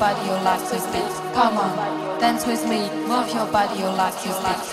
your body, you like to speak. Come on, dance with me, move your body, you like to speak.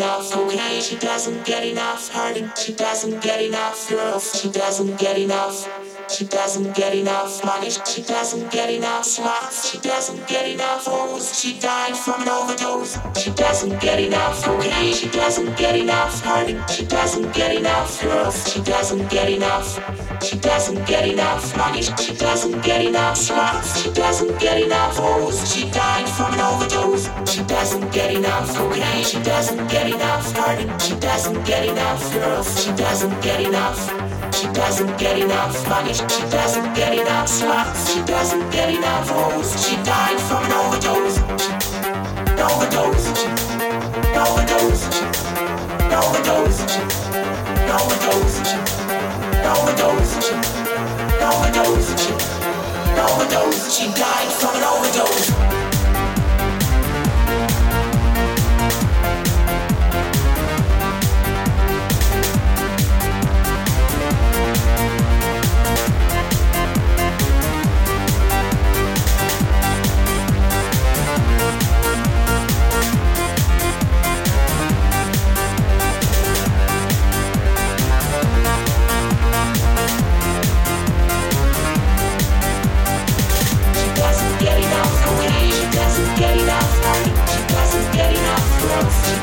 Enough cocaine. She doesn't get enough hurting. She doesn't get enough girls. She doesn't get enough. She doesn't get enough money. She doesn't get enough slots. She doesn't get enough hoes. She died from an overdose. She doesn't get enough cocaine. She doesn't get enough hurting. She doesn't get enough girls. She doesn't get enough. She doesn't get enough money. She doesn't get enough slots. She doesn't get enough hoes. She died from an overdose. She doesn't get enough cocaine. She doesn't get enough hurting. She doesn't get enough girls. She doesn't get enough. She doesn't get enough money. She doesn't get enough slots. She doesn't get enough hoes. She died from an overdose. Overdose. Overdose. Overdose. Overdose. Overdose. Overdose. Overdose. She died from an overdose.